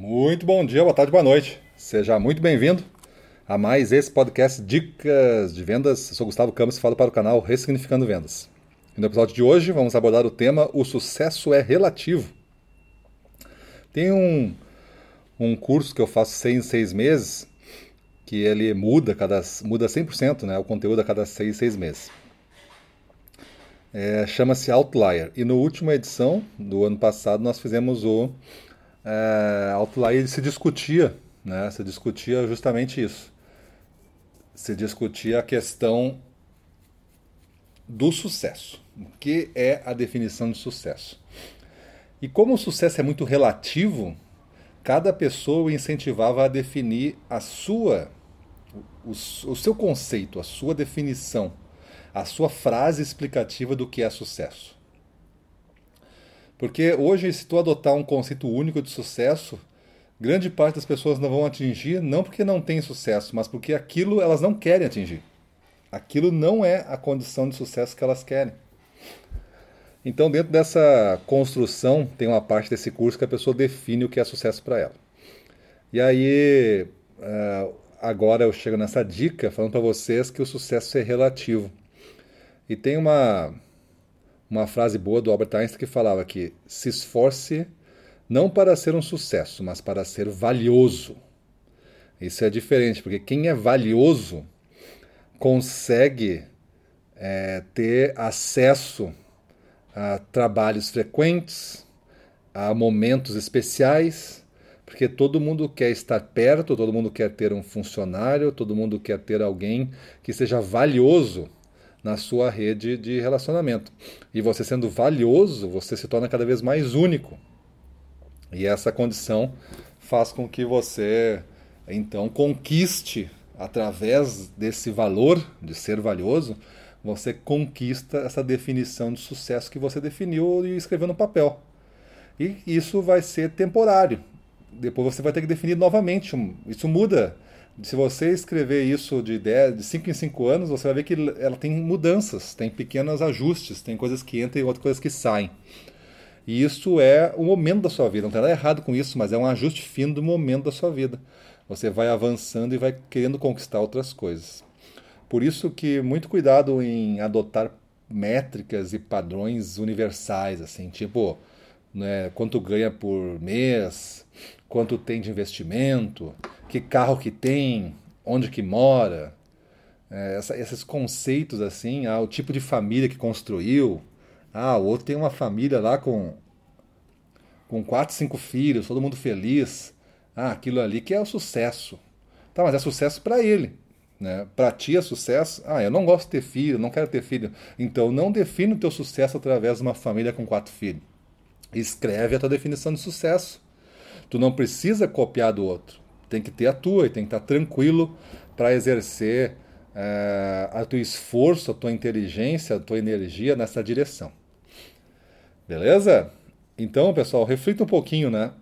Muito bom dia, boa tarde, boa noite. Seja muito bem-vindo a mais esse podcast Dicas de Vendas. Eu sou Gustavo Campos e falo para o canal Ressignificando Vendas. E no episódio de hoje vamos abordar o tema O sucesso é relativo. Tem um, um curso que eu faço seis, seis meses que ele muda cada muda 100%, né, o conteúdo a cada seis, seis meses. É, Chama-se Outlier. E no última edição do ano passado nós fizemos o é, Outlier se discutia, né? Se discutia justamente isso. Se discutia a questão do sucesso. O que é a definição de sucesso? E como o sucesso é muito relativo, cada pessoa incentivava a definir a sua, o, o seu conceito, a sua definição, a sua frase explicativa do que é sucesso. Porque hoje, se tu adotar um conceito único de sucesso, grande parte das pessoas não vão atingir, não porque não tem sucesso, mas porque aquilo elas não querem atingir. Aquilo não é a condição de sucesso que elas querem. Então, dentro dessa construção, tem uma parte desse curso que a pessoa define o que é sucesso para ela. E aí, eh, agora eu chego nessa dica falando para vocês que o sucesso é relativo. E tem uma, uma frase boa do Albert Einstein que falava que se esforce não para ser um sucesso, mas para ser valioso. Isso é diferente, porque quem é valioso consegue é, ter acesso a trabalhos frequentes, a momentos especiais, porque todo mundo quer estar perto, todo mundo quer ter um funcionário, todo mundo quer ter alguém que seja valioso na sua rede de relacionamento. E você sendo valioso, você se torna cada vez mais único. E essa condição faz com que você então conquiste através desse valor de ser valioso, você conquista essa definição de sucesso que você definiu e escreveu no papel. E isso vai ser temporário. Depois você vai ter que definir novamente. Isso muda se você escrever isso de 10, de 5 em 5 anos, você vai ver que ela tem mudanças, tem pequenos ajustes, tem coisas que entram e outras coisas que saem. E isso é o momento da sua vida. Não tem nada errado com isso, mas é um ajuste fino do momento da sua vida. Você vai avançando e vai querendo conquistar outras coisas. Por isso que muito cuidado em adotar métricas e padrões universais, assim, tipo, né, quanto ganha por mês, quanto tem de investimento, que carro que tem, onde que mora, é, essa, esses conceitos assim, ah, o tipo de família que construiu, ah, o outro tem uma família lá com com quatro, cinco filhos, todo mundo feliz, ah, aquilo ali que é o sucesso, tá? Mas é sucesso para ele, né? Para ti é sucesso, ah, eu não gosto de ter filho, não quero ter filho, então não define o teu sucesso através de uma família com quatro filhos. Escreve a tua definição de sucesso. Tu não precisa copiar do outro tem que ter a tua e tem que estar tranquilo para exercer é, a teu esforço, a tua inteligência, a tua energia nessa direção. Beleza? Então, pessoal, reflita um pouquinho, né?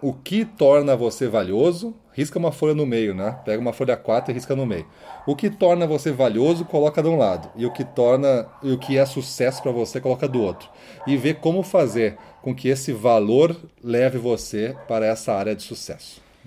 O que torna você valioso? Risca uma folha no meio, né? Pega uma folha 4 e risca no meio. O que torna você valioso, coloca de um lado. E o que torna e o que é sucesso para você, coloca do outro. E vê como fazer com que esse valor leve você para essa área de sucesso.